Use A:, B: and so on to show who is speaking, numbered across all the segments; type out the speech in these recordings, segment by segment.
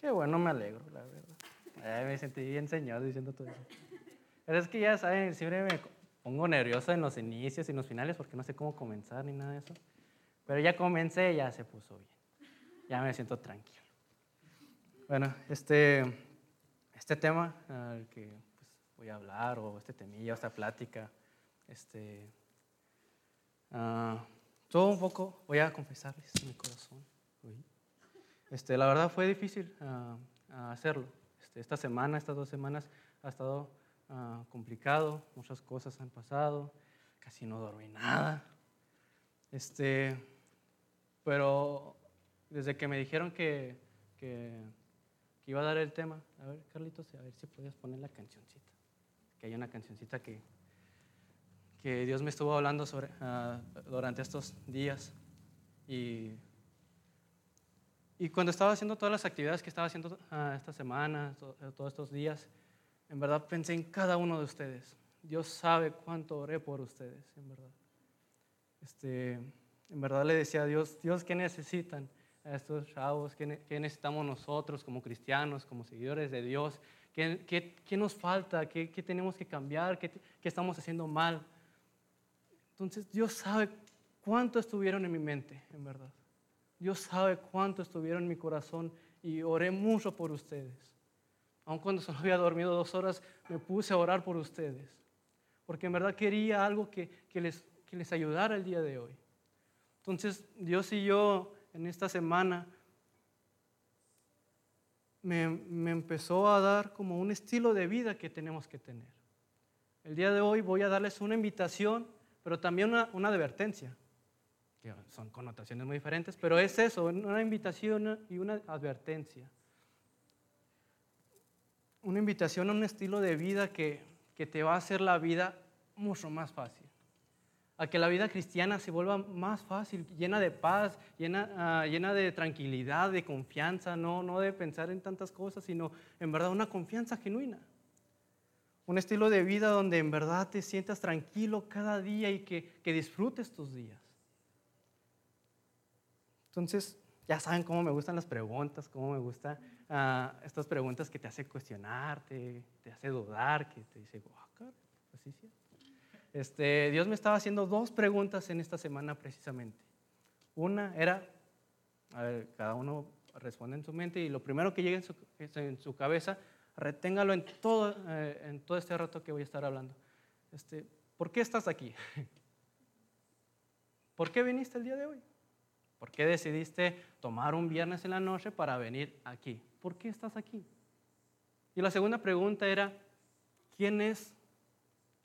A: Qué bueno, me alegro, la verdad. me sentí bien señor diciendo todo eso. Pero es que ya saben, siempre me pongo nervioso en los inicios y en los finales porque no sé cómo comenzar ni nada de eso. Pero ya comencé ya se puso bien. Ya me siento tranquilo. Bueno, este, este tema al que pues, voy a hablar, o este temilla, o esta plática, este, uh, todo un poco, voy a confesarles mi corazón. Este, la verdad fue difícil uh, hacerlo. Este, esta semana, estas dos semanas, ha estado uh, complicado, muchas cosas han pasado, casi no dormí nada. Este, pero desde que me dijeron que, que, iba a dar el tema, a ver, Carlitos, a ver si podías poner la cancioncita, que hay una cancioncita que, que Dios me estuvo hablando sobre, uh, durante estos días. Y, y, cuando estaba haciendo todas las actividades que estaba haciendo uh, esta semana, to, todos estos días, en verdad pensé en cada uno de ustedes. Dios sabe cuánto oré por ustedes, en verdad. Este, en verdad le decía a Dios, Dios, ¿qué necesitan a estos chavos? ¿Qué, qué necesitamos nosotros como cristianos, como seguidores de Dios? ¿Qué, qué, qué nos falta? ¿Qué, tenemos que cambiar? ¿Qué, estamos haciendo mal? Entonces Dios sabe cuánto estuvieron en mi mente, en verdad. Dios sabe cuánto estuvieron en mi corazón y oré mucho por ustedes. Aun cuando solo había dormido dos horas, me puse a orar por ustedes. Porque en verdad quería algo que, que les, que les ayudara el día de hoy. Entonces, Dios y yo en esta semana me, me, empezó a dar como un estilo de vida que tenemos que tener. El día de hoy voy a darles una invitación, pero también una, una advertencia, son connotaciones muy diferentes, pero es eso, una invitación y una advertencia. Una invitación a un estilo de vida que, que te va a hacer la vida mucho más fácil a que la vida cristiana se vuelva más fácil, llena de paz, llena, uh, llena de tranquilidad, de confianza, no, no de pensar en tantas cosas, sino en verdad una confianza genuina. Un estilo de vida donde en verdad te sientas tranquilo cada día y que, que disfrutes tus días. Entonces, ya saben cómo me gustan las preguntas, cómo me gustan uh, estas preguntas que te hacen cuestionarte, te hace dudar, que te dice, wow, así sí. Este, Dios me estaba haciendo dos preguntas en esta semana precisamente. Una era, a ver, cada uno responde en su mente y lo primero que llegue en su, cabeza, reténgalo en todo, eh, en todo este rato que voy a estar hablando. Este, ¿Por qué estás aquí? ¿Por qué viniste el día de hoy? ¿Por qué decidiste tomar un viernes en la noche para venir aquí? ¿Por qué estás aquí? Y la segunda pregunta era, ¿quién es,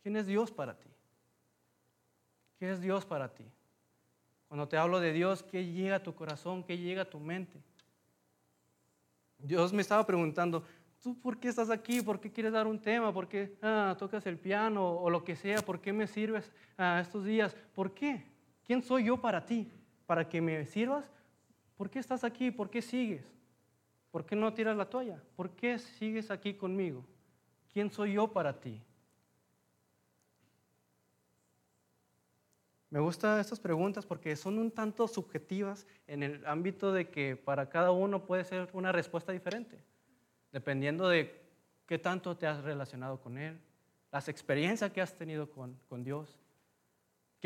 A: quién es Dios para ti? ¿Qué es Dios para ti? Cuando te hablo de Dios, ¿qué llega a tu corazón? ¿Qué llega a tu mente? Dios me estaba preguntando, ¿tú por qué estás aquí? ¿Por qué quieres dar un tema? ¿Por qué ah, tocas el piano o lo que sea? ¿Por qué me sirves ah, estos días? ¿Por qué? ¿Quién soy yo para ti? ¿Para que me sirvas? ¿Por qué estás aquí? ¿Por qué sigues? ¿Por qué no tiras la toalla? ¿Por qué sigues aquí conmigo? ¿Quién soy yo para ti? Me gustan estas preguntas porque son un tanto subjetivas en el ámbito de que para cada uno puede ser una respuesta diferente, dependiendo de qué tanto te has relacionado con Él, las experiencias que has tenido con, con Dios,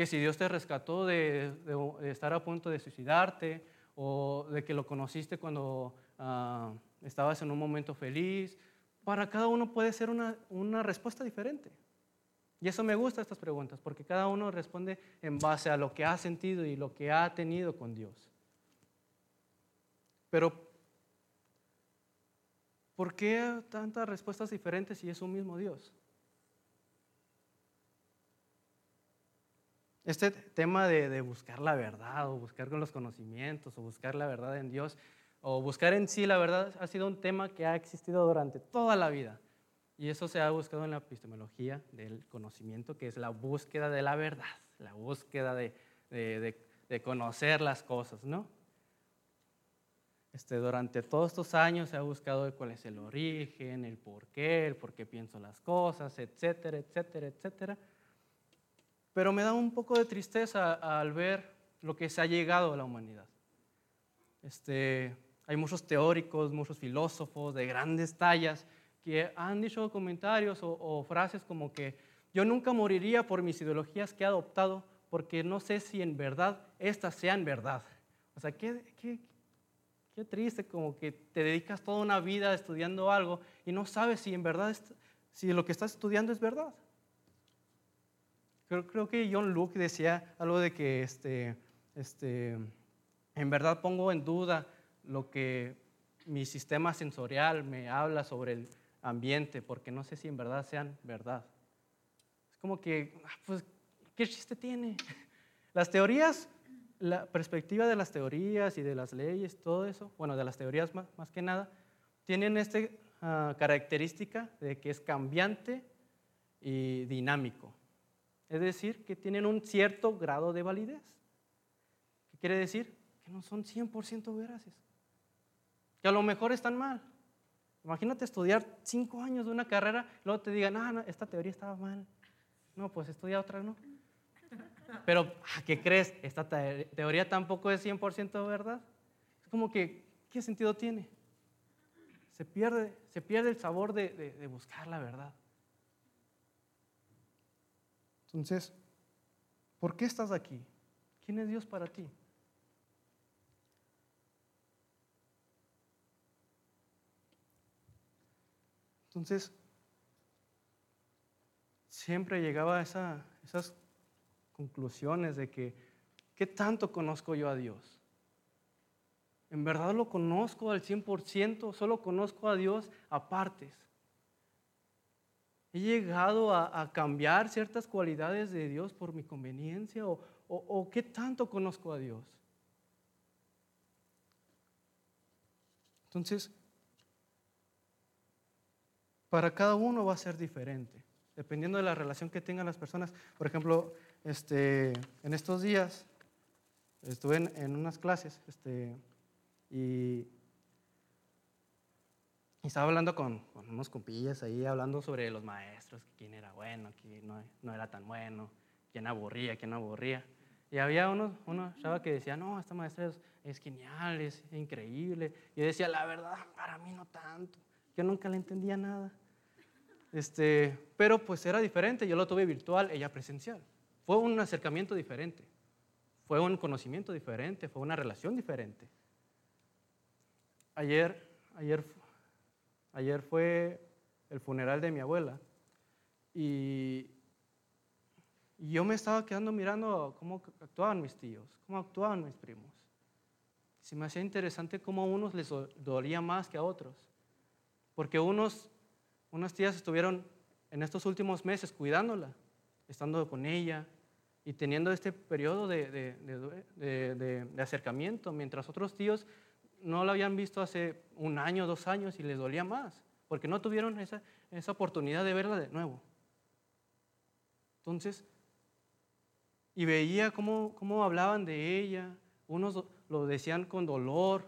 A: que si Dios te rescató de, estar a punto de suicidarte o de que lo conociste cuando uh, estabas en un momento feliz, para cada uno puede ser una, una respuesta diferente. Y eso me gusta estas preguntas, porque cada uno responde en base a lo que ha sentido y lo que ha tenido con Dios. Pero, ¿por qué tantas respuestas diferentes si es un mismo Dios? Este tema de, de, buscar la verdad o buscar con los conocimientos o buscar la verdad en Dios o buscar en sí la verdad ha sido un tema que ha existido durante toda la vida. Y eso se ha buscado en la epistemología del conocimiento, que es la búsqueda de la verdad, la búsqueda de, de, de, conocer las cosas, ¿no? Este, durante todos estos años se ha buscado cuál es el origen, el por qué, el por qué pienso las cosas, etcétera, etcétera, etcétera. Pero me da un poco de tristeza al ver lo que se ha llegado a la humanidad. Este, hay muchos teóricos, muchos filósofos de grandes tallas que han dicho comentarios o, frases como que yo nunca moriría por mis ideologías que he adoptado porque no sé si en verdad estas sean verdad. O sea, qué, qué, qué triste como que te dedicas toda una vida estudiando algo y no sabes si en verdad, si lo que estás estudiando es verdad. Creo, que John Luke decía algo de que este, este, en verdad pongo en duda lo que mi sistema sensorial me habla sobre el ambiente, porque no sé si en verdad sean verdad. Es como que, ah, pues, ¿qué chiste tiene? Las teorías, la perspectiva de las teorías y de las leyes, todo eso, bueno, de las teorías más, más que nada, tienen esta uh, característica de que es cambiante y dinámico. Es decir, que tienen un cierto grado de validez. ¿Qué quiere decir? Que no son 100% veraces. Que a lo mejor están mal. Imagínate estudiar cinco años de una carrera, luego te digan, ah, no, esta teoría estaba mal. No, pues estudia otra, ¿no? Pero, ah, ¿qué crees? Esta teoría tampoco es 100% verdad. Es como que, ¿qué sentido tiene? Se pierde, se pierde el sabor de, buscar la verdad. Entonces, ¿por qué estás aquí? ¿Quién es Dios para ti? Entonces, siempre llegaba a esa, esas conclusiones de que, ¿qué tanto conozco yo a Dios? ¿En verdad lo conozco al 100%? ¿Solo conozco a Dios a partes? ¿He llegado a, cambiar ciertas cualidades de Dios por mi conveniencia? ¿O, qué tanto conozco a Dios? Entonces, para cada uno va a ser diferente, dependiendo de la relación que tengan las personas. Por ejemplo, este, en estos días estuve en, unas clases este, y, estaba hablando con, unos compillas ahí, hablando sobre los maestros, quién era bueno, quién no, no era tan bueno, quién aburría, quién no aburría. Y había uno, uno chava que decía, no, esta maestra es, es genial, es increíble. Y decía, la verdad, para mí no tanto. Yo nunca le entendía nada. Este, pero pues era diferente, yo lo tuve virtual, ella presencial. Fue un acercamiento diferente, fue un conocimiento diferente, fue una relación diferente. Ayer, ayer, ayer fue el funeral de mi abuela y, yo me estaba quedando mirando cómo actuaban mis tíos, cómo actuaban mis primos. Se me hacía interesante cómo a unos les dolía más que a otros, porque unos unas tías estuvieron en estos últimos meses cuidándola, estando con ella y teniendo este periodo de, de, acercamiento, mientras otros tíos no la habían visto hace un año, dos años y les dolía más, porque no tuvieron esa, esa oportunidad de verla de nuevo. Entonces, y veía cómo, cómo hablaban de ella, unos lo decían con dolor,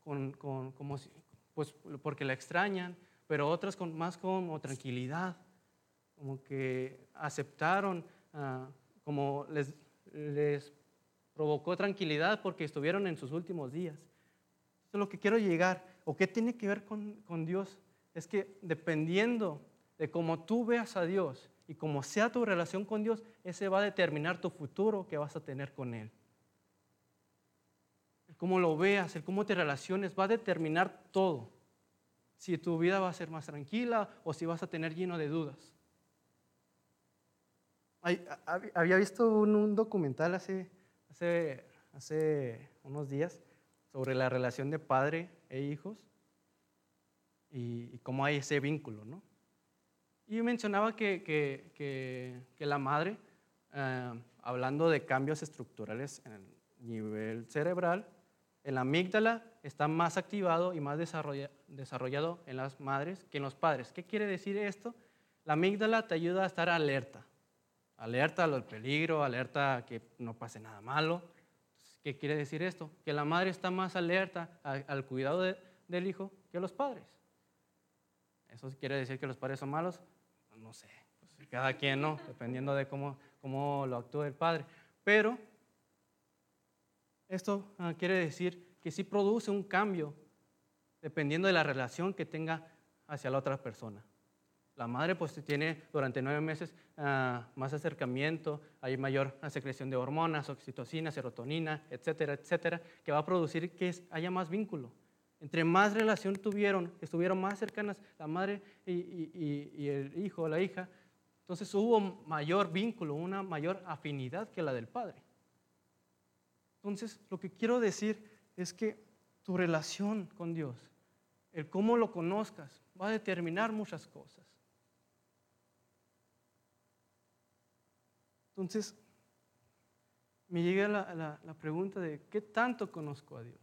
A: con, con, como pues porque la extrañan, pero otras con más como tranquilidad, como que aceptaron, uh, como les, les provocó tranquilidad porque estuvieron en sus últimos días. Eso es lo que quiero llegar, o qué tiene que ver con, Dios, es que dependiendo de cómo tú veas a Dios y cómo sea tu relación con Dios, ese va a determinar tu futuro que vas a tener con Él. El cómo lo veas, el cómo te relaciones, va a determinar todo si tu vida va a ser más tranquila o si vas a tener lleno de dudas. había visto un, documental hace, unos días sobre la relación de padre e hijos y, cómo hay ese vínculo, ¿no? Y mencionaba que, que, que, la madre, eh, hablando de cambios estructurales en el nivel cerebral, en la amígdala está más activado y más desarrollado en las madres que en los padres. ¿Qué quiere decir esto? La amígdala te ayuda a estar alerta, alerta al peligro, alerta a que no pase nada malo. ¿Qué quiere decir esto? Que la madre está más alerta al cuidado del hijo que los padres. ¿Eso quiere decir que los padres son malos? No sé, pues cada quien no, dependiendo de cómo, cómo lo actúa el padre. Pero esto ah, quiere decir que sí produce un cambio dependiendo de la relación que tenga hacia la otra persona. La madre pues tiene durante nueve meses ah, más acercamiento, hay mayor secreción de hormonas, oxitocina, serotonina, etcétera, etcétera, que va a producir que haya más vínculo. Entre más relación tuvieron, estuvieron más cercanas la madre y, el hijo o la hija, entonces hubo mayor vínculo, una mayor afinidad que la del padre. Entonces, lo que quiero decir es que tu relación con Dios, el cómo lo conozcas, va a determinar muchas cosas. Entonces, me llega la, la pregunta de qué tanto conozco a Dios.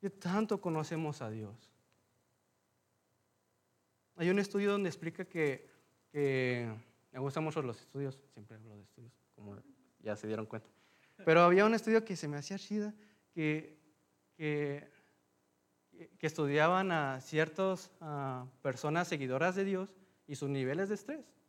A: ¿Qué tanto conocemos a Dios? Hay un estudio donde explica que, me gustan mucho los estudios, siempre hablo de estudios, como ya se dieron cuenta. Pero había un estudio que se me hacía chida, que, que, estudiaban a ciertas personas seguidoras de Dios y sus niveles de estrés.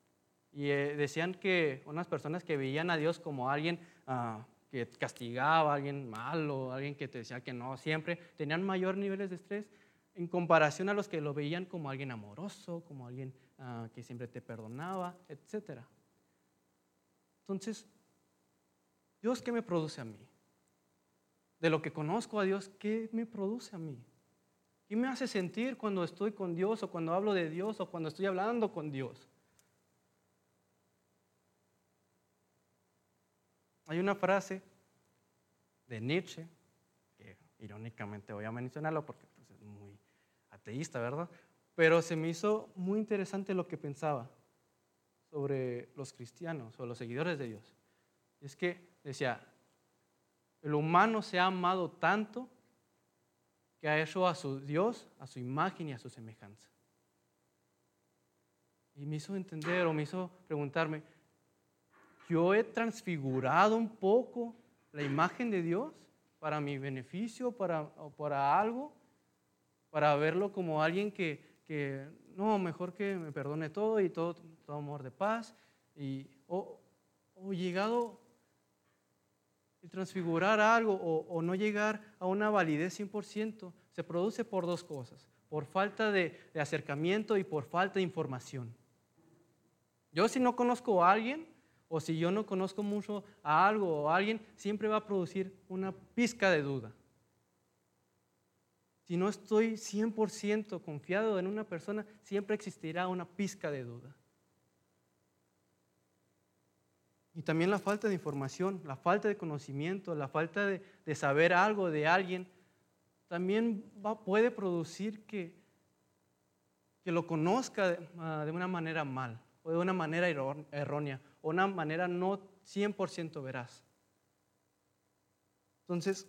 A: Y eh, decían que unas personas que veían a Dios como alguien ah, que castigaba alguien malo, alguien que te decía que no siempre, tenían mayor niveles de estrés en comparación a los que lo veían como alguien amoroso, como alguien ah, que siempre te perdonaba, etc. Entonces, Dios, ¿qué me produce a mí? De lo que conozco a Dios, ¿qué me produce a mí? ¿Qué me hace sentir cuando estoy con Dios o cuando hablo de Dios o cuando estoy hablando con Dios? Hay una frase de Nietzsche, que irónicamente voy a mencionarlo porque pues, es muy ateísta, ¿verdad? Pero se me hizo muy interesante lo que pensaba sobre los cristianos o los seguidores de Dios. Es que decía, el humano se ha amado tanto que ha hecho a su Dios, a su imagen y a su semejanza. Y me hizo entender o me hizo preguntarme, yo he transfigurado un poco la imagen de Dios para mi beneficio, para, para algo, para verlo como alguien que, que, no, mejor que me perdone todo y todo, todo amor de paz, y, o, o llegado a transfigurar algo o, o, no llegar a una validez 100%, se produce por dos cosas, por falta de, de acercamiento y por falta de información. Yo si no conozco a alguien, o si yo no conozco mucho a algo o a alguien, siempre va a producir una pizca de duda. Si no estoy 100% confiado en una persona, siempre existirá una pizca de duda. Y también la falta de información, la falta de conocimiento, la falta de, saber algo de alguien, también puede producir que, lo conozca de, ah, de una manera mal o de una manera errónea una manera no 100% veraz. Entonces,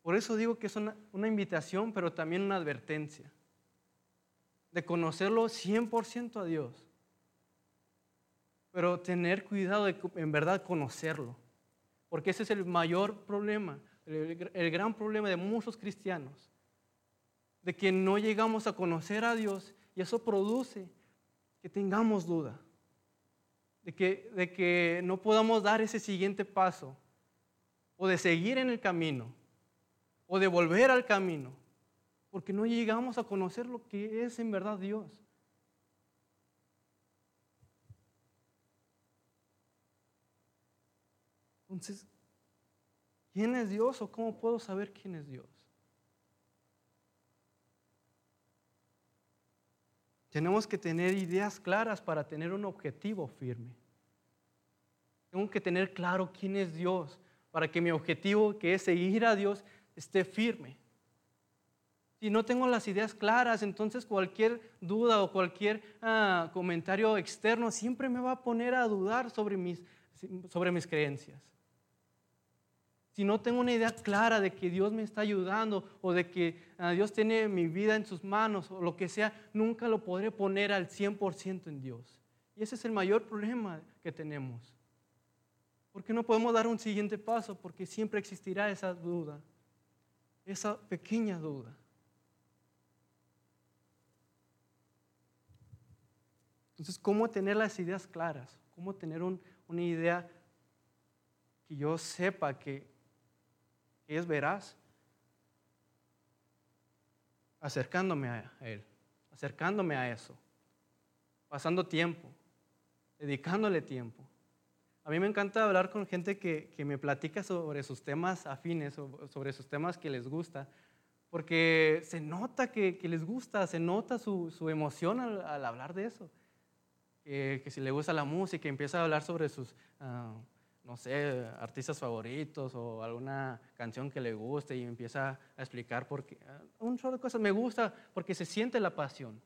A: por eso digo que es una, invitación, pero también una advertencia de conocerlo 100% a Dios. Pero tener cuidado de en verdad conocerlo. Porque ese es el mayor problema, el, gran problema de muchos cristianos. De que no llegamos a conocer a Dios y eso produce que tengamos duda de que, de que no podamos dar ese siguiente paso, o de seguir en el camino, o de volver al camino, porque no llegamos a conocer lo que es en verdad Dios. Entonces, ¿quién es Dios o cómo puedo saber quién es Dios? Tenemos que tener ideas claras para tener un objetivo firme. Tengo que tener claro quién es Dios para que mi objetivo, que es seguir a Dios, esté firme. Si no tengo las ideas claras, entonces cualquier duda o cualquier ah, comentario externo siempre me va a poner a dudar sobre mis, sobre mis creencias si no tengo una idea clara de que Dios me está ayudando o de que ah, Dios tiene mi vida en sus manos o lo que sea, nunca lo podré poner al 100% en Dios. Y ese es el mayor problema que tenemos. Porque no podemos dar un siguiente paso porque siempre existirá esa duda, esa pequeña duda. Entonces, ¿cómo tener las ideas claras? ¿Cómo tener una idea que yo sepa que es veraz. acercándome a Él, acercándome a eso, pasando tiempo, dedicándole tiempo. A mí me encanta hablar con gente que, me platica sobre sus temas afines, sobre sus temas que les gusta, porque se nota que, les gusta, se nota su, emoción al, hablar de eso. que si le gusta la música, empieza a hablar sobre sus, ah, no sé, artistas favoritos o alguna canción que le guste y empieza a explicar por qué. Ah, un solo de cosas. Me gusta porque se siente la pasión.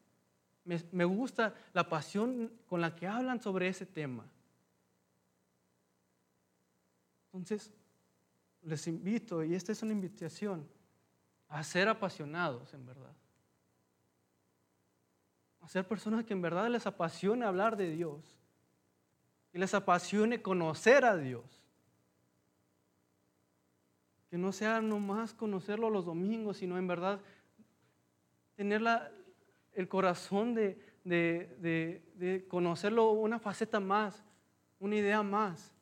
A: Me, me gusta la pasión con la que hablan sobre ese tema. Entonces, les invito, y esta es una invitación, a ser apasionados en verdad. A ser personas que en verdad les apasione hablar de Dios. Que les apasione conocer a Dios. Que no sea nomás conocerlo los domingos, sino en verdad tener el corazón de, de conocerlo una faceta más, una idea más.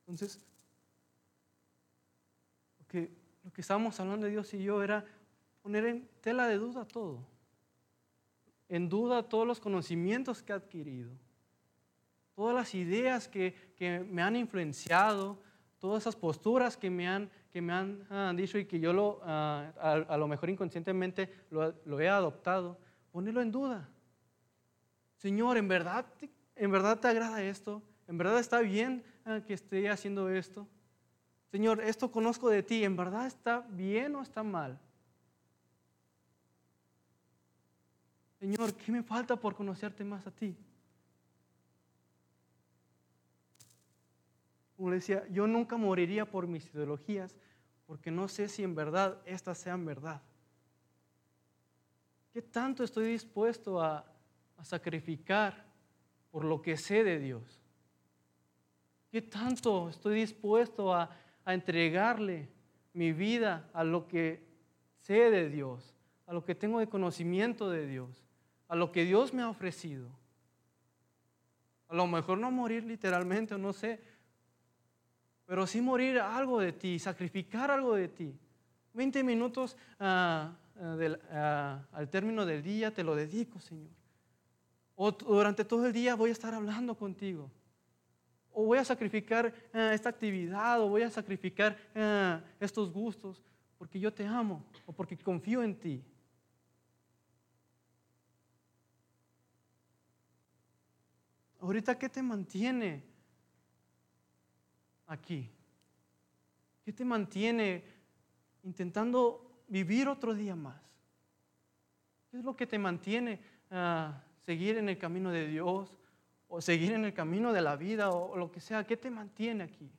A: Entonces, lo que, lo que estábamos hablando de Dios y yo era poner en tela de duda todo. En duda todos los conocimientos que he adquirido. Todas las ideas que, que me han influenciado, todas esas posturas que me han, que me han ah, dicho y que yo lo, ah, a, lo mejor inconscientemente lo, he adoptado, ponerlo en duda. Señor, ¿en verdad, ¿en verdad te agrada esto? ¿En verdad está bien Ah, que esté haciendo esto? Señor, esto conozco de ti, ¿en verdad está bien o está mal? Señor, ¿qué me falta por conocerte más a ti? Como le decía, yo nunca moriría por mis ideologías porque no sé si en verdad estas sean verdad. ¿Qué tanto estoy dispuesto a, a sacrificar por lo que sé de Dios? ¿Qué tanto estoy dispuesto a, entregarle mi vida a lo que sé de Dios, a lo que tengo de conocimiento de Dios, a lo que Dios me ha ofrecido? A lo mejor no morir literalmente, no sé, pero sí morir algo de ti, sacrificar algo de ti. 20 minutos ah, ah, al término del día te lo dedico, Señor. O durante todo el día voy a estar hablando contigo o voy a sacrificar esta actividad, o voy a sacrificar estos gustos, porque yo te amo, o porque confío en ti. Ahorita, ¿qué te mantiene aquí? ¿Qué te mantiene intentando vivir otro día más? ¿Qué es lo que te mantiene ah, seguir en el camino de Dios? o seguir en el camino de la vida o lo que sea, ¿qué te mantiene aquí?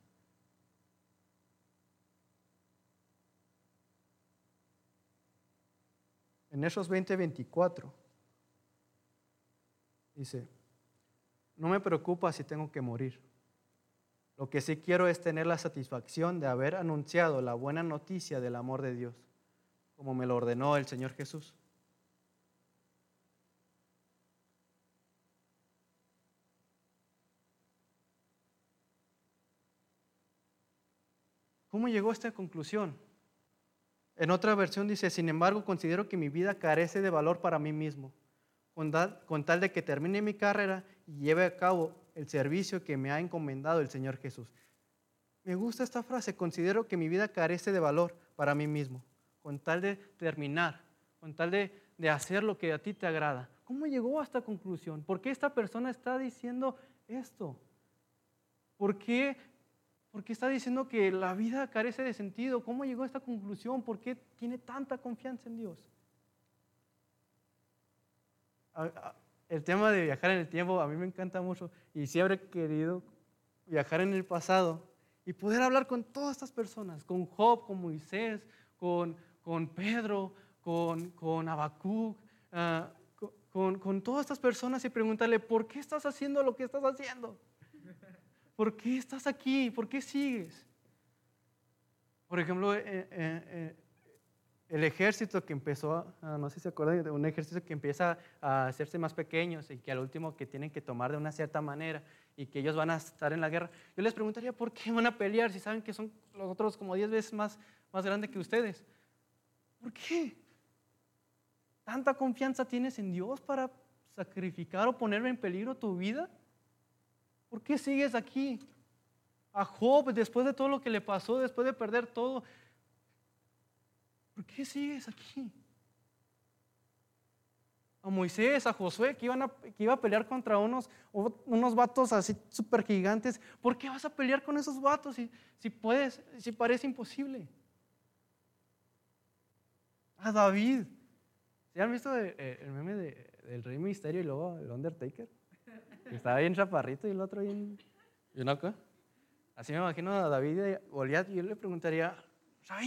A: En esos 2024 dice, no me preocupa si tengo que morir. Lo que sí quiero es tener la satisfacción de haber anunciado la buena noticia del amor de Dios, como me lo ordenó el Señor Jesús. ¿Cómo llegó a esta conclusión? En otra versión dice, sin embargo, considero que mi vida carece de valor para mí mismo, con tal, de que termine mi carrera y lleve a cabo el servicio que me ha encomendado el Señor Jesús. Me gusta esta frase, considero que mi vida carece de valor para mí mismo, con tal de terminar, con tal de, hacer lo que a ti te agrada. ¿Cómo llegó a esta conclusión? ¿Por qué esta persona está diciendo esto? ¿Por qué porque está diciendo que la vida carece de sentido. ¿Cómo llegó a esta conclusión? ¿Por qué tiene tanta confianza en Dios? El tema de viajar en el tiempo a mí me encanta mucho y siempre he querido viajar en el pasado y poder hablar con todas estas personas, con Job, con Moisés, con, con Pedro, con, con ah, con, con todas estas personas y preguntarle, ¿por qué estás haciendo lo que estás haciendo? ¿Por qué estás aquí? ¿Por qué sigues? Por ejemplo, eh, eh, eh, el ejército que empezó, ah, no sé si se acuerdan, de un ejército que empieza a hacerse más pequeños y que al último que tienen que tomar de una cierta manera y que ellos van a estar en la guerra. Yo les preguntaría, ¿por qué van a pelear si saben que son los otros como 10 veces más, más grandes que ustedes? ¿Por qué? ¿Tanta confianza tienes en Dios para sacrificar o poner en peligro tu vida? ¿Por qué sigues aquí? A Job, después de todo lo que le pasó, después de perder todo, ¿por qué sigues aquí? A Moisés, a Josué, que, iban a, que iba a pelear contra unos, unos vatos así súper gigantes. ¿Por qué vas a pelear con esos vatos si, si puedes, si parece imposible? A David. ¿Se han visto el, el meme de, del Rey Misterio y luego el Undertaker? Estaba bien chaparrito y el otro bien. ¿Y acá? Así me imagino a David y Goliat y yo le preguntaría,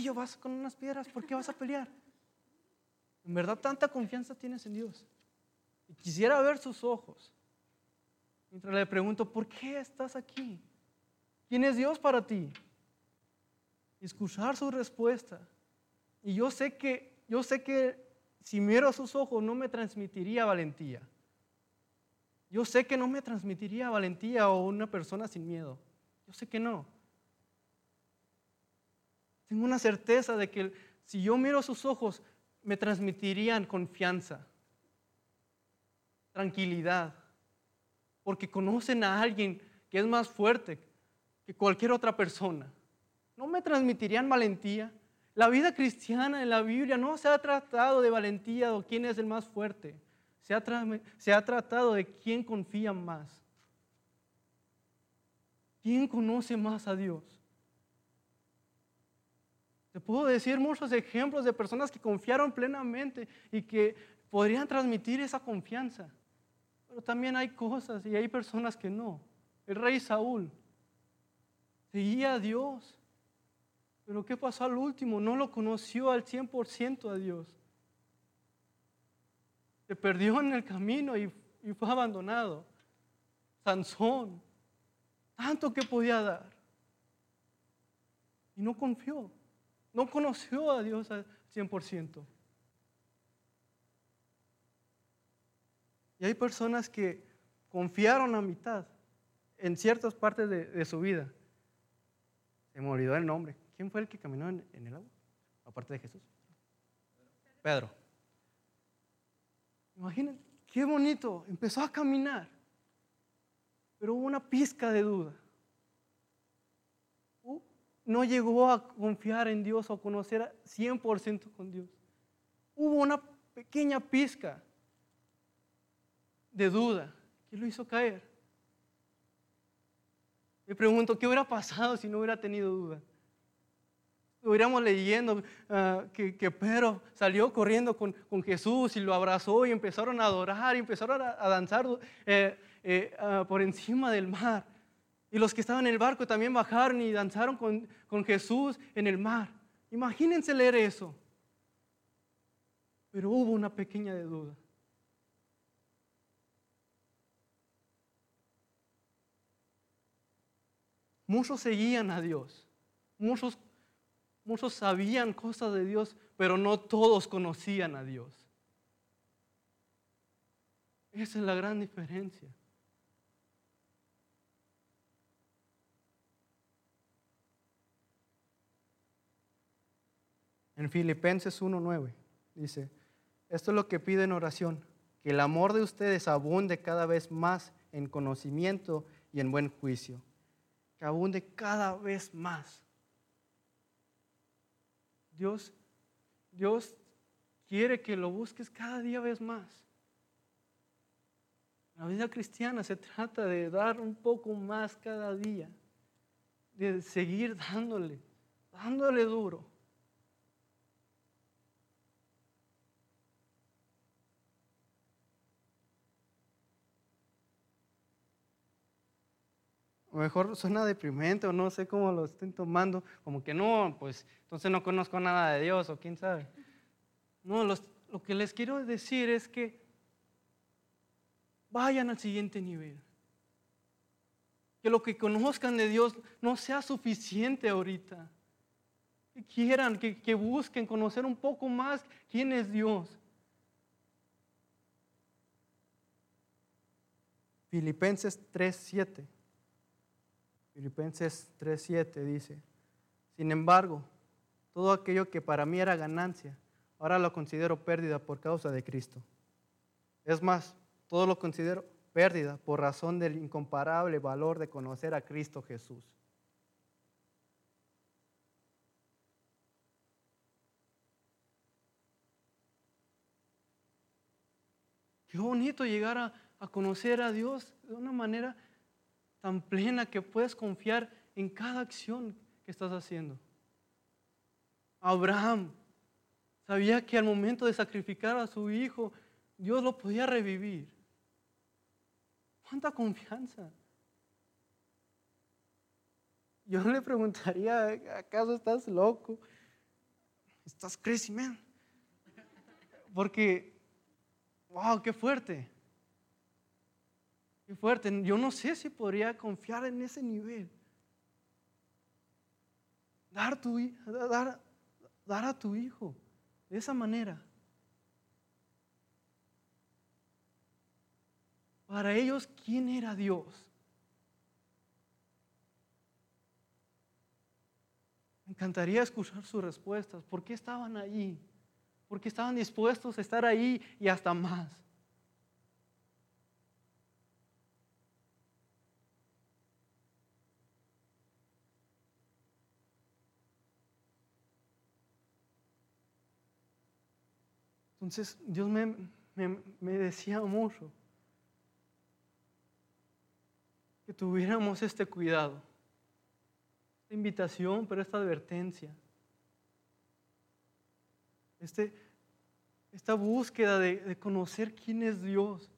A: yo vas con unas piedras, ¿por qué vas a pelear? En verdad, tanta confianza tienes en Dios. Y quisiera ver sus ojos. Mientras le pregunto, ¿por qué estás aquí? ¿Quién es Dios para ti? Y escuchar su respuesta. Y yo sé que, yo sé que si miro a sus ojos no me transmitiría valentía. Yo sé que no me transmitiría valentía o una persona sin miedo. Yo sé que no. Tengo una certeza de que si yo miro sus ojos, me transmitirían confianza, tranquilidad, porque conocen a alguien que es más fuerte que cualquier otra persona. No me transmitirían valentía. La vida cristiana en la Biblia no se ha tratado de valentía o quién es el más fuerte se ha, tratado de quién confía más. ¿Quién conoce más a Dios? Te puedo decir muchos ejemplos de personas que confiaron plenamente y que podrían transmitir esa confianza. Pero también hay cosas y hay personas que no. El rey Saúl seguía a Dios. Pero ¿qué pasó al último? No lo conoció al 100% a Dios se perdió en el camino y, fue abandonado. Sansón, tanto que podía dar. Y no confió, no conoció a Dios al 100%. Y hay personas que confiaron a mitad en ciertas partes de, su vida. Se me olvidó el nombre. ¿Quién fue el que caminó en el agua? Aparte de Jesús. Pedro. Imaginen, qué bonito. Empezó a caminar, pero hubo una pizca de duda. No llegó a confiar en Dios o conocer 100% con Dios. Hubo una pequeña pizca de duda que lo hizo caer. Me pregunto, ¿qué hubiera pasado si no hubiera tenido duda? Estuviéramos leyendo ah, que, Pedro salió corriendo con, Jesús y lo abrazó y empezaron a adorar y empezaron a, danzar eh, eh, ah, por encima del mar. Y los que estaban en el barco también bajaron y danzaron con, con Jesús en el mar. Imagínense leer eso. Pero hubo una pequeña de duda. Muchos seguían a Dios. Muchos Muchos sabían cosas de Dios, pero no todos conocían a Dios. Esa es la gran diferencia. En Filipenses 1.9 dice, esto es lo que pide en oración, que el amor de ustedes abunde cada vez más en conocimiento y en buen juicio, que abunde cada vez más. Dios, Dios quiere que lo busques cada día vez más. La vida cristiana se trata de dar un poco más cada día, de seguir dándole, dándole duro. Mejor suena deprimente o no sé cómo lo estén tomando, como que no, pues entonces no conozco nada de Dios o quién sabe. No, lo que les quiero decir es que vayan al siguiente nivel. Que lo que conozcan de Dios no sea suficiente ahorita.
B: que quieran, que, que busquen conocer un poco más quién es Dios. Filipenses 3:7. Filipenses 3:7 dice, sin embargo, todo aquello que para mí era ganancia, ahora lo considero pérdida por causa de Cristo. Es más, todo lo considero pérdida por razón del incomparable valor de conocer a Cristo Jesús. Qué bonito llegar a, a conocer a Dios de una manera tan plena que puedes confiar en cada acción que estás haciendo. Abraham sabía que al momento de sacrificar a su hijo, Dios lo podía revivir. ¿Cuánta confianza? Yo le preguntaría, ¿acaso estás loco? ¿Estás crazy? Porque, wow, qué fuerte. Qué fuerte. Yo no sé si podría confiar en ese nivel. Dar, a tu hijo de esa manera. Para ellos, ¿quién era Dios? Me encantaría escuchar sus respuestas. ¿Por qué estaban allí? ¿Por qué estaban dispuestos a estar ahí y hasta más? Entonces Dios me, me, me decía mucho que tuviéramos este cuidado, esta invitación, pero esta advertencia, este, esta búsqueda de, de conocer quién es Dios,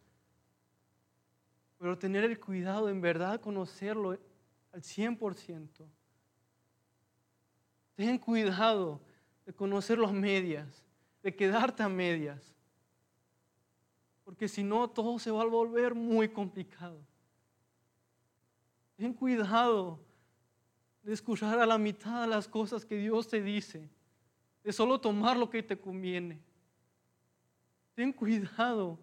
B: pero tener el cuidado en verdad conocerlo al 100%. Ten cuidado de conocerlo a medias, de quedarte a medias, porque si no todo se va a volver muy complicado. Ten cuidado de escuchar a la mitad las cosas que Dios te dice, de solo tomar lo que te conviene. Ten cuidado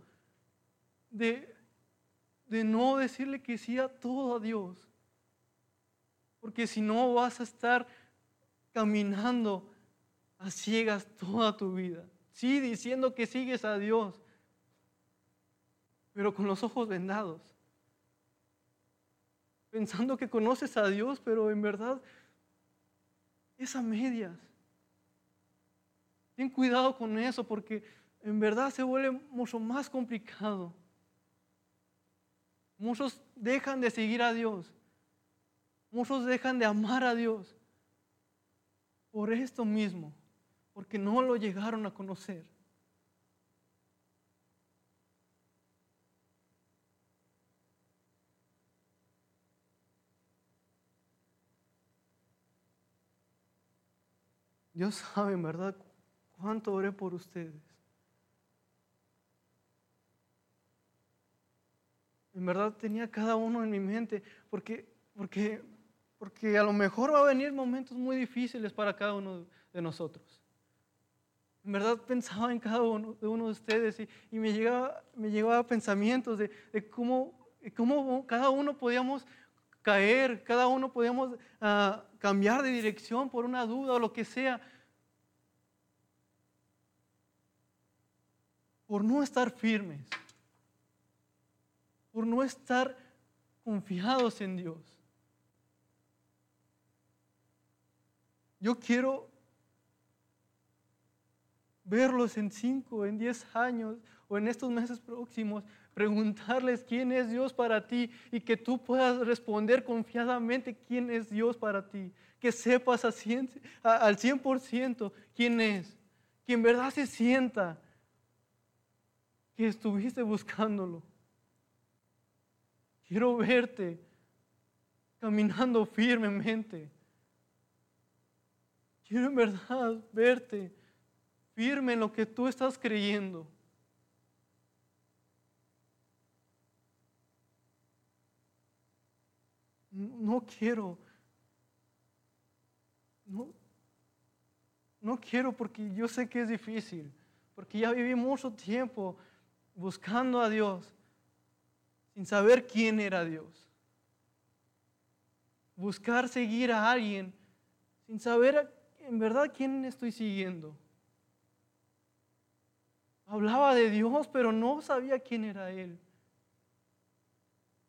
B: de, de no decirle que sí a todo a Dios, porque si no vas a estar caminando a toda tu vida. Sí, diciendo que sigues a Dios, pero con los ojos vendados pensando que conoces a Dios, pero en verdad es a medias. Ten cuidado con eso porque en verdad se vuelve mucho más complicado. Muchos dejan de seguir a Dios. Muchos dejan de amar a Dios por esto mismo, porque no lo llegaron a conocer. Dios sabe en verdad cuánto oré por ustedes. En verdad tenía cada uno en mi mente, porque, porque, porque a lo mejor va a venir momentos muy difíciles para cada uno de nosotros. En verdad pensaba en cada uno de ustedes y, me, llegaba, me llegaba pensamientos de, cómo, cada uno podíamos caer, cada uno podíamos uh, cambiar de dirección por una duda o lo que sea, por no estar firmes, por no estar confiados en Dios. Yo quiero verlos en cinco, en diez años o en estos meses próximos preguntarles quién es Dios para ti y que tú puedas responder confiadamente quién es Dios para ti. Que sepas al 100% quién es. Que en verdad se sienta que estuviste buscándolo. Quiero verte caminando firmemente. Quiero en verdad verte firme en lo que tú estás creyendo. no quiero, no, no quiero porque yo sé que es difícil, porque ya viví mucho tiempo buscando a Dios sin saber quién era Dios. Buscar seguir a alguien sin saber en verdad quién estoy siguiendo. Hablaba de Dios, pero no sabía quién era Él.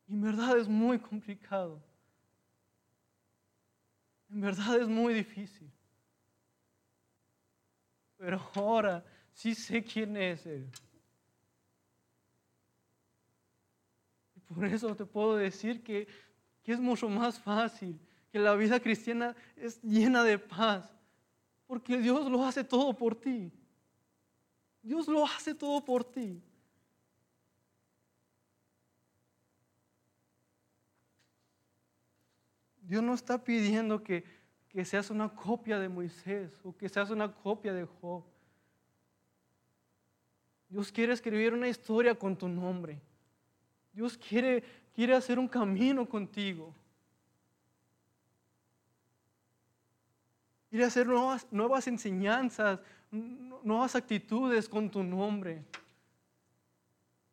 B: Y en verdad es muy complicado. En verdad es muy difícil. Pero ahora sí sé quién es Él. Y por eso te puedo decir que, que es mucho más fácil, que la vida cristiana es llena de paz, porque Dios lo hace todo por ti. Dios lo hace todo por ti. Dios no está pidiendo que, que seas una copia de Moisés o que seas una copia de Job. Dios quiere escribir una historia con tu nombre. Dios quiere, quiere hacer un camino contigo. Quiere hacer nuevas, nuevas enseñanzas, nuevas actitudes con tu nombre.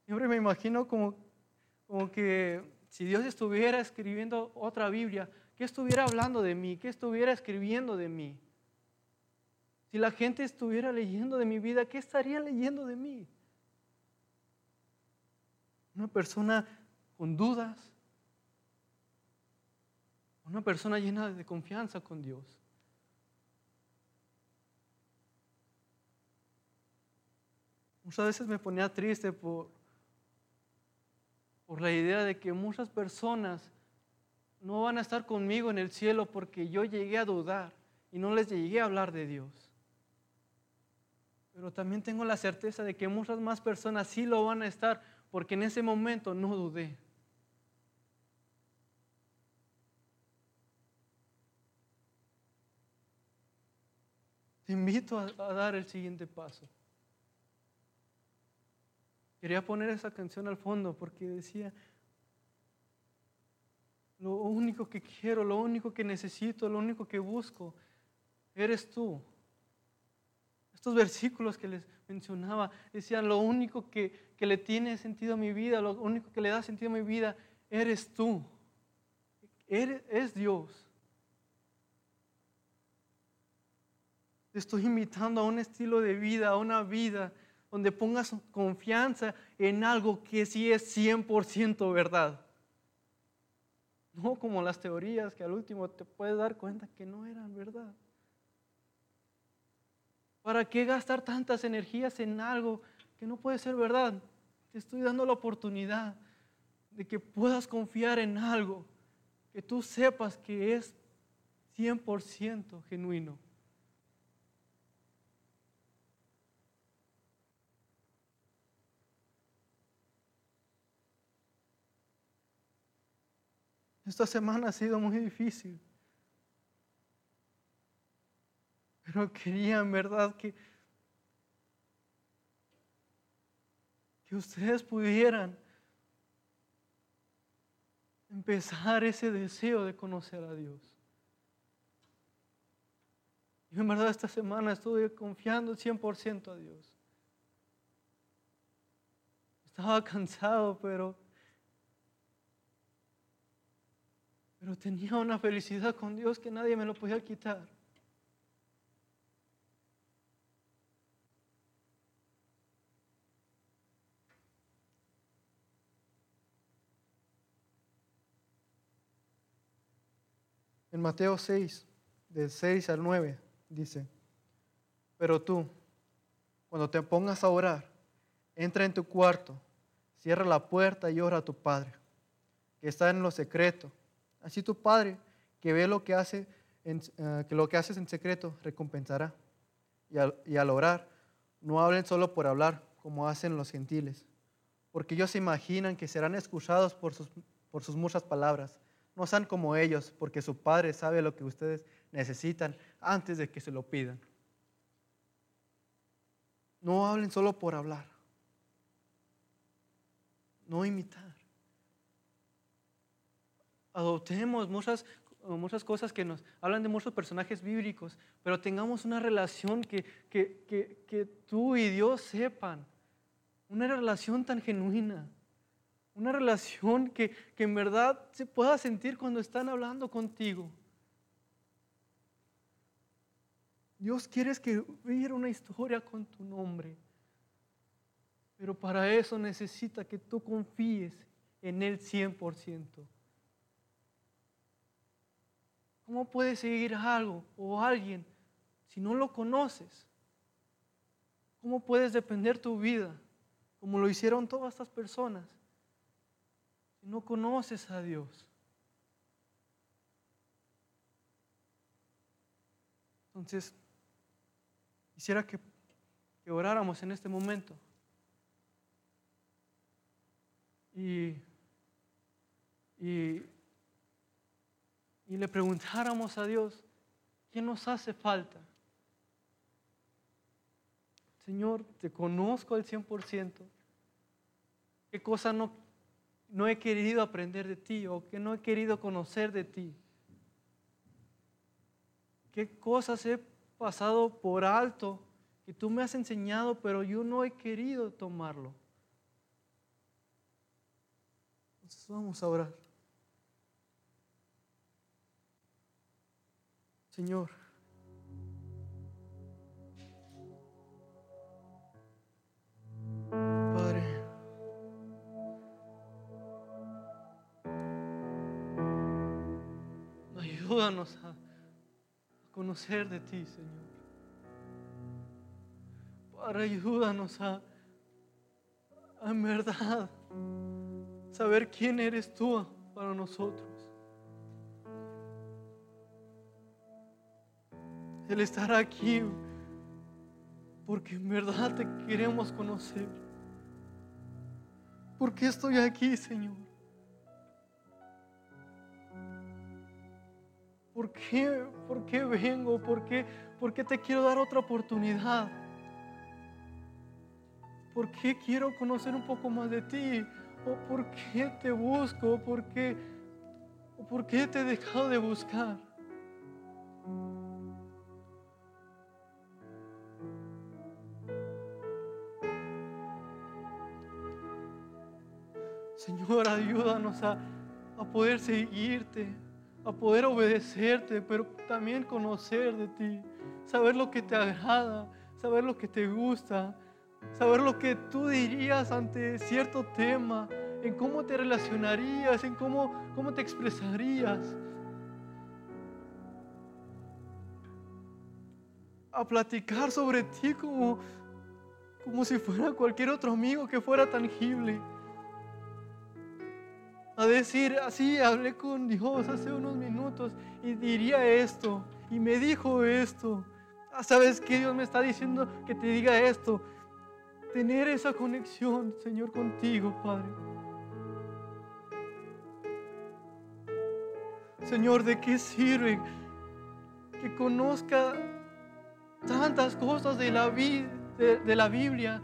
B: Siempre me imagino como, como que si Dios estuviera escribiendo otra Biblia, ¿qué estuviera hablando de mí? ¿Qué estuviera escribiendo de mí? Si la gente estuviera leyendo de mi vida, ¿qué estaría leyendo de mí? Una persona con dudas, una persona llena de confianza con Dios. Muchas veces me ponía triste por, por la idea de que muchas personas no van a estar conmigo en el cielo porque yo llegué a dudar y no les llegué a hablar de Dios. Pero también tengo la certeza de que muchas más personas sí lo van a estar porque en ese momento no dudé. Te invito a, a dar el siguiente paso. Quería poner esa canción al fondo porque decía, lo único que quiero, lo único que necesito, lo único que busco, eres tú. Estos versículos que les mencionaba decían, lo único que, que le tiene sentido a mi vida, lo único que le da sentido a mi vida, eres tú. Es Dios. Estoy invitando a un estilo de vida, a una vida donde pongas confianza en algo que sí es 100% verdad. No como las teorías que al último te puedes dar cuenta que no eran verdad. ¿Para qué gastar tantas energías en algo que no puede ser verdad? Te estoy dando la oportunidad de que puedas confiar en algo que tú sepas que es 100% genuino. Esta semana ha sido muy difícil. Pero quería en verdad que, que ustedes pudieran empezar ese deseo de conocer a Dios. Yo en verdad esta semana estuve confiando 100% a Dios. Estaba cansado, pero Pero tenía una felicidad con Dios que nadie me lo podía quitar. En Mateo 6, del 6 al 9, dice, pero tú, cuando te pongas a orar, entra en tu cuarto, cierra la puerta y ora a tu Padre, que está en lo secreto Así tu Padre, que ve lo que, hace eh, que lo que haces en secreto, recompensará. Y al, y orar, no hablen solo por hablar, como hacen los gentiles, porque ellos se imaginan que serán escuchados por sus, por sus muchas palabras. No sean como ellos, porque su Padre sabe lo que ustedes necesitan antes de que se lo pidan. No hablen solo por hablar. No imitar adoptemos muchas muchas cosas que nos hablan de muchos personajes bíblicos, pero tengamos una relación que, que, que, que tú y Dios sepan, una relación tan genuina, una relación que, que en verdad se pueda sentir cuando están hablando contigo. Dios quiere escribir una historia con tu nombre, pero para eso necesita que tú confíes en Él 100%. ¿Cómo puedes seguir algo o alguien si no lo conoces? ¿Cómo puedes depender tu vida como lo hicieron todas estas personas si no conoces a Dios? Entonces, quisiera que, que oráramos en este momento. Y, y y le preguntáramos a Dios, ¿qué nos hace falta? Señor, te conozco al 100%. ¿Qué cosa no, no he querido aprender de ti o qué no he querido conocer de ti? ¿Qué cosas he pasado por alto que tú me has enseñado, pero yo no he querido tomarlo? Entonces vamos a orar. Señor. Padre. Ayúdanos a conocer de ti, Señor. Padre, ayúdanos a, a en verdad saber quién eres tú para nosotros. El estar aquí, porque en verdad te queremos conocer. ¿Por qué estoy aquí, Señor? ¿Por qué, por qué vengo? ¿Por qué, ¿Por qué te quiero dar otra oportunidad? ¿Por qué quiero conocer un poco más de ti? ¿O por qué te busco? ¿Por qué, por qué te he dejado de buscar? Señor, ayúdanos a, a poder seguirte, a poder obedecerte, pero también conocer de ti, saber lo que te agrada, saber lo que te gusta, saber lo que tú dirías ante cierto tema, en cómo te relacionarías, en cómo, cómo te expresarías. A platicar sobre ti como, como si fuera cualquier otro amigo que fuera tangible a decir, así hablé con Dios hace unos minutos y diría esto y me dijo esto. Ah, ¿Sabes qué Dios me está diciendo que te diga esto? Tener esa conexión, Señor, contigo, Padre. Señor, ¿de qué sirve que conozca tantas cosas de la, de, de la Biblia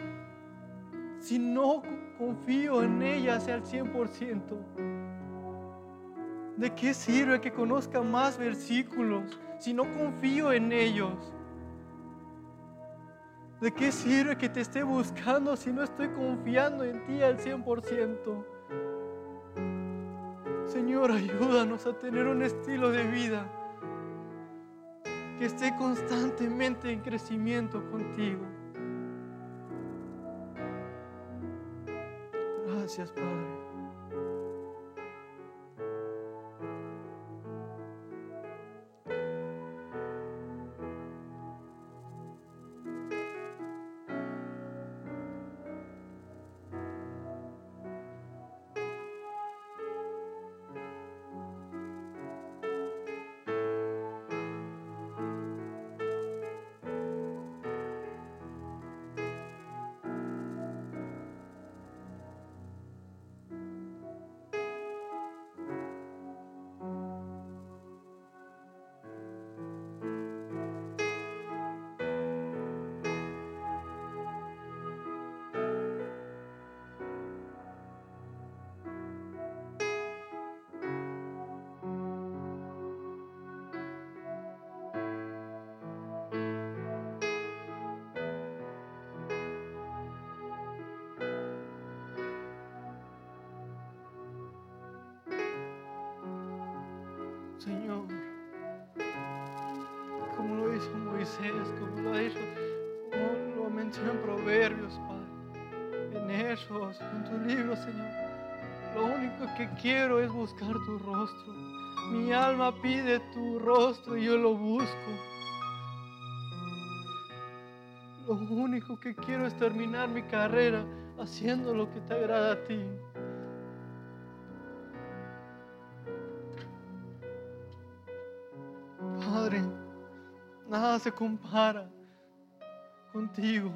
B: si no confío en ellas al 100%. ¿De qué sirve que conozca más versículos si no confío en ellos? ¿De qué sirve que te esté buscando si no estoy confiando en ti al 100%? Señor, ayúdanos a tener un estilo de vida que esté constantemente en crecimiento contigo. Gracias, Padre. Señor, como lo hizo Moisés, como lo dicho, como lo menciona en Proverbios, Padre, en esos, en tu libro, Señor. Lo único que quiero es buscar tu rostro. Mi alma pide tu rostro y yo lo busco. Lo único que quiero es terminar mi carrera haciendo lo que te agrada a ti. Nada se compara contigo.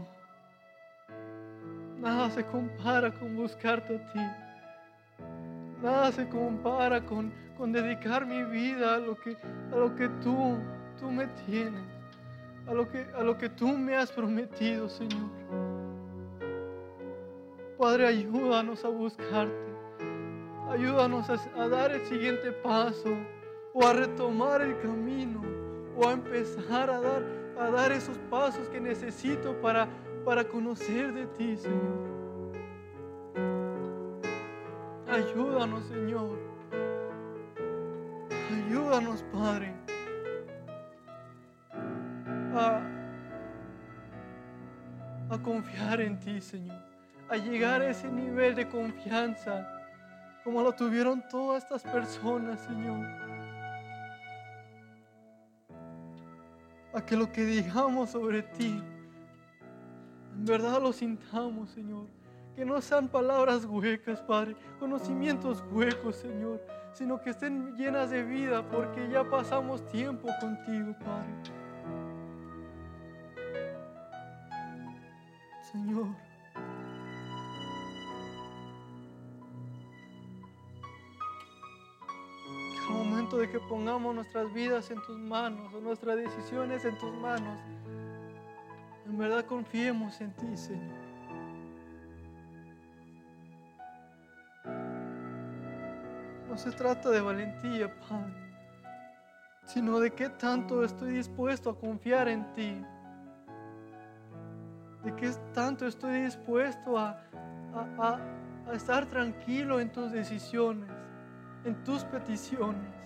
B: Nada se compara con buscarte a ti. Nada se compara con, con dedicar mi vida a lo que, a lo que tú, tú me tienes, a lo, que, a lo que tú me has prometido, Señor. Padre, ayúdanos a buscarte. Ayúdanos a, a dar el siguiente paso o a retomar el camino o a empezar a dar, a dar esos pasos que necesito para, para conocer de ti, Señor. Ayúdanos, Señor. Ayúdanos, Padre. A, a confiar en ti, Señor. A llegar a ese nivel de confianza como lo tuvieron todas estas personas, Señor. A que lo que digamos sobre ti, en verdad lo sintamos, Señor. Que no sean palabras huecas, Padre, conocimientos huecos, Señor, sino que estén llenas de vida porque ya pasamos tiempo contigo, Padre. Señor. De que pongamos nuestras vidas en tus manos o nuestras decisiones en tus manos, en verdad confiemos en ti, Señor. No se trata de valentía, Padre, sino de qué tanto estoy dispuesto a confiar en ti. De qué tanto estoy dispuesto a- a- a estar tranquilo en tus decisiones, en tus peticiones.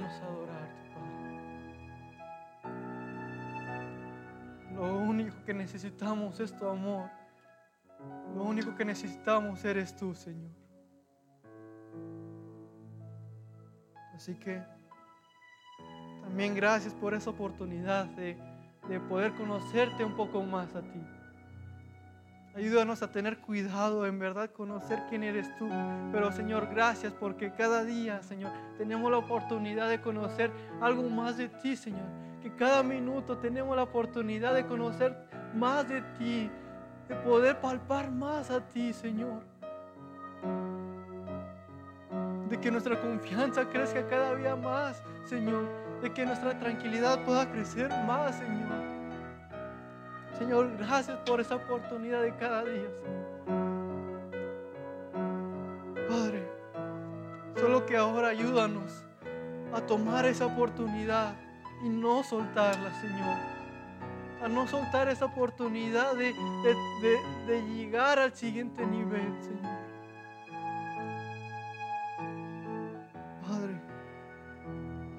B: Ayúdanos adorarte, Padre. Lo único que necesitamos es tu amor. Lo único que necesitamos eres tú, Señor. Así que también gracias por esa oportunidad de, de poder conocerte un poco más a ti. Ayúdanos a tener cuidado, en verdad, conocer quién eres tú. Pero Señor, gracias porque cada día, Señor, tenemos la oportunidad de conocer algo más de ti, Señor. Que cada minuto tenemos la oportunidad de conocer más de ti, de poder palpar más a ti, Señor. De que nuestra confianza crezca cada día más, Señor. De que nuestra tranquilidad pueda crecer más, Señor. Señor, gracias por esa oportunidad de cada día. Padre, solo que ahora ayúdanos a tomar esa oportunidad y no soltarla, Señor. A no soltar esa oportunidad de- de llegar al siguiente nivel, Señor. Padre,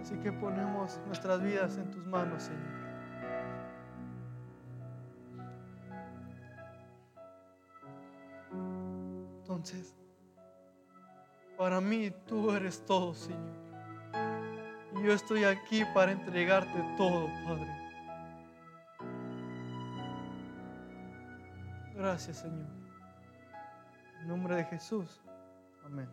B: así que ponemos nuestras vidas en tus manos, Señor. Entonces, para mí tú eres todo, Señor. Y yo estoy aquí para entregarte todo, Padre. Gracias, Señor. En nombre de Jesús. Amén.